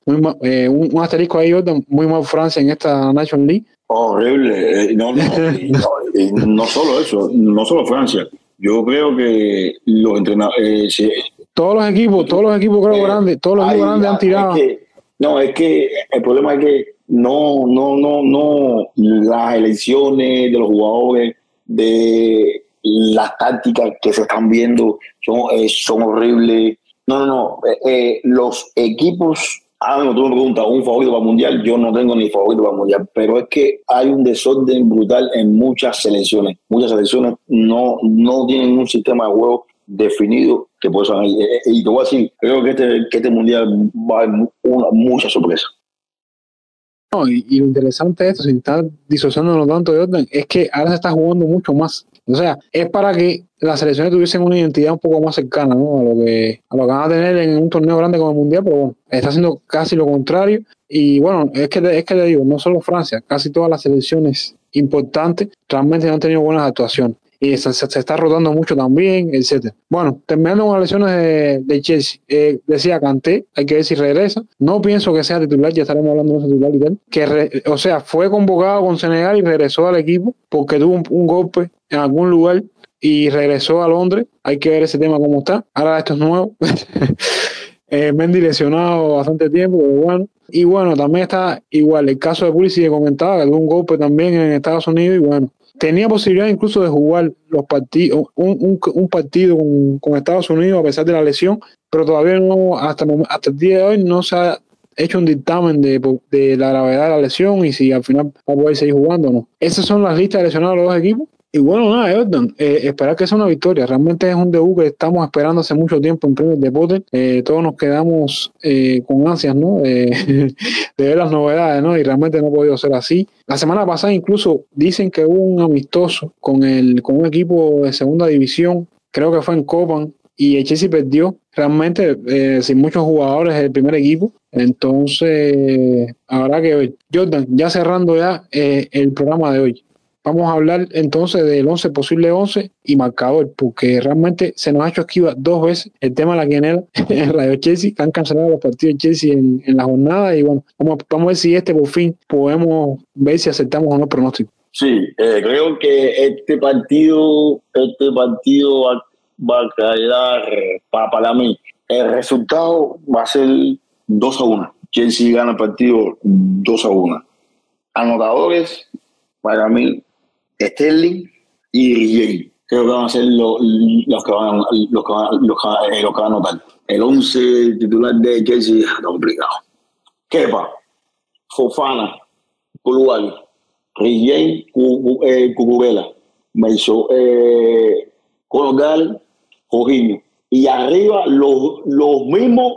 Eh, un, asterisco ahí, muy mal Francia en esta National League. Horrible. Eh, no, no, no, solo eso, no solo Francia. Yo creo que los entrenadores. Eh, todos los equipos, todos los equipos creo grandes, todos los equipos grandes han tirado. no, es que el problema es que no, no, no, no, las elecciones de los jugadores, de las tácticas que se están viendo son, eh, horribles. No, no, no. Eh, eh, los equipos, ah, no, tú me preguntas, un favorito para el mundial, yo no tengo ni favorito para el mundial, pero es que hay un desorden brutal en muchas selecciones. Muchas selecciones no, no tienen un sistema de juego definido que puede. Y te voy a decir, creo que este, que este mundial va a haber una, mucha sorpresa y, lo interesante de esto, sin estar disociándonos tanto de orden, es que ahora se está jugando mucho más. O sea, es para que las selecciones tuviesen una identidad un poco más cercana ¿no? a, lo que, a lo que van a tener en un torneo grande como el Mundial, pero bueno, está haciendo casi lo contrario. Y bueno, es que, es que le digo, no solo Francia, casi todas las selecciones importantes realmente no han tenido buenas actuaciones y se, está rotando mucho también, etcétera. Bueno, terminando con las lesiones de, Chelsea, eh, decía Canté, hay que ver si regresa. No pienso que sea titular, ya estaremos hablando de ese titular y tal. Que o sea, fue convocado con Senegal y regresó al equipo porque tuvo un, golpe en algún lugar y regresó a Londres. Hay que ver ese tema cómo está. Ahora esto es nuevo. eh, Mendy lesionado bastante tiempo, bueno. Y bueno, también está igual el caso de Pulisic que comentaba, que tuvo un golpe también en Estados Unidos y bueno, tenía posibilidad incluso de jugar los partidos, un, un, partido con, Estados Unidos a pesar de la lesión, pero todavía no, hasta, hasta el día de hoy no se ha hecho un dictamen de, de la gravedad de la lesión y si al final va a poder seguir jugando o no. Esas son las listas de lesionados de los dos equipos. Y bueno, nada, Everton, eh, esperar que sea una victoria. Realmente es un debut que estamos esperando hace mucho tiempo en Premier Deportes. Eh, todos nos quedamos eh, con ansias, ¿no? de ver las novedades, ¿no? Y realmente no ha podido ser así. La semana pasada incluso dicen que hubo un amistoso con, el, con un equipo de segunda división, creo que fue en Copan, y el Chelsea perdió realmente sin muchos jugadores del primer equipo. Entonces, habrá que ver. Jordan, ya cerrando ya el programa de hoy. Vamos a hablar entonces del 11 posible 11 y marcador, porque realmente se nos ha hecho esquiva dos veces el tema de la quinela en Radio Chelsea, han cancelado los partidos de Chelsea en, la jornada y bueno, vamos, vamos, a ver si este por fin podemos ver si aceptamos o no pronóstico. Sí, eh, creo que este partido, este partido va, a quedar para, para mí. El resultado va a ser 2 a 1. Chelsea gana el partido 2 a 1. Anotadores, para mí, Sterling y Rigen. Creo que van a ser los, que, van, los, que, van, los, que, eh, a anotar. El 11 titular de Chelsea está complicado. Kepa, Fofana, Kulual, Rigen, Cucurela, Melso, eh, Conogal, Jorginho. Y arriba los, los mismos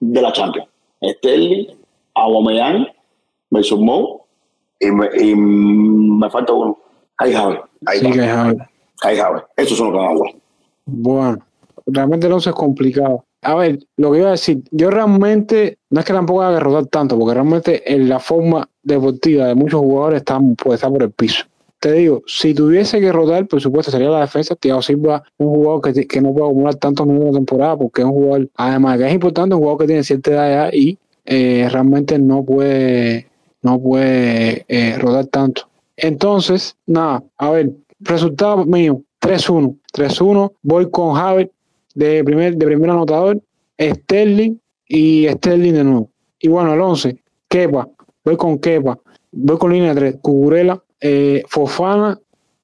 de la Champions. Sterling, Mason Mou y y me falta uno. Ahí Javi. Ahí sí, Javi. Ahí Javi. Eso son los que Bueno, realmente no es complicado. A ver, lo que iba a decir, yo realmente, no es que tampoco haga rodar tanto, porque realmente en la forma deportiva de muchos jugadores está, puede estar por el piso. Te digo, si tuviese que rodar, por supuesto, sería la defensa. Thiago Silva, un jugador que, que no puede acumular tantos minutos en la temporada, porque es un jugador, además que es importante, un jugador que tiene cierta edad ya y eh, realmente no puede, no puede eh, rodar tanto. Entonces, nada, a ver, resultado mío, 3-1. 3-1, voy con Javier de primer, de primer anotador, Sterling y Sterling de nuevo. Y bueno, el 11, Kepa, voy con Kepa, voy con línea 3, Cucurela, eh, Fofana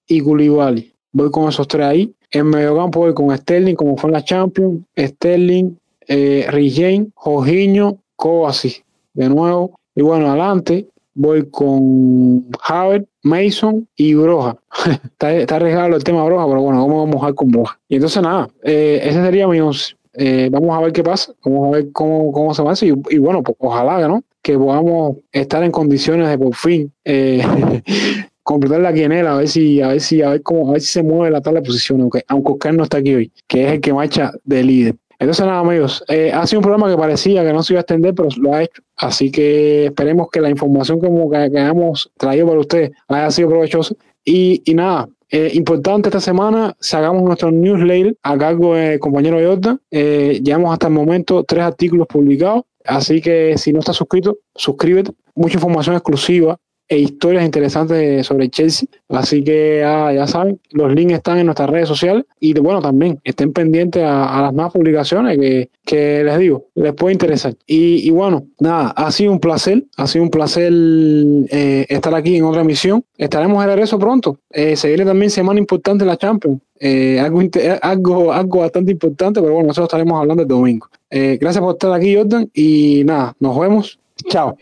y Gulibali. Voy con esos tres ahí. En mediocampo voy con Sterling, como fue en la Champions, Sterling, eh, Rigen, Jorginho, Kovacic, de nuevo. Y bueno, adelante, voy con Haver, Mason y Broja. está, está, arriesgado el tema Broja, pero bueno, vamos a mojar con Broja. Y entonces nada, eh, ese sería mi once. Eh, vamos a ver qué pasa, vamos a ver cómo, cómo se va y, y bueno, pues, ojalá ¿no? que podamos estar en condiciones de por fin eh, completar la quinela, a ver si, a ver si, a ver cómo, a ver si se mueve la tabla de posiciones, aunque, aunque Oscar no está aquí hoy, que es el que marcha de líder. Entonces, nada, amigos, eh, ha sido un programa que parecía que no se iba a extender, pero lo ha hecho. Así que esperemos que la información como que, que traído para ustedes haya sido provechosa. Y, y nada, eh, importante esta semana, sacamos nuestro newsletter a cargo del compañero Jordan. Eh, llevamos hasta el momento tres artículos publicados. Así que si no estás suscrito, suscríbete. Mucha información exclusiva e historias interesantes sobre Chelsea. Así que ah, ya saben, los links están en nuestras redes sociales y bueno, también estén pendientes a, las nuevas publicaciones que, que, les digo, les puede interesar. Y, bueno, nada, ha sido un placer, ha sido un placer eh, estar aquí en otra emisión. Estaremos de regreso pronto. Eh, se viene también semana importante en la Champions. Eh, algo, algo, algo bastante importante, pero bueno, nosotros estaremos hablando el domingo. Eh, gracias por estar aquí, Jordan, y nada, nos vemos. Chao.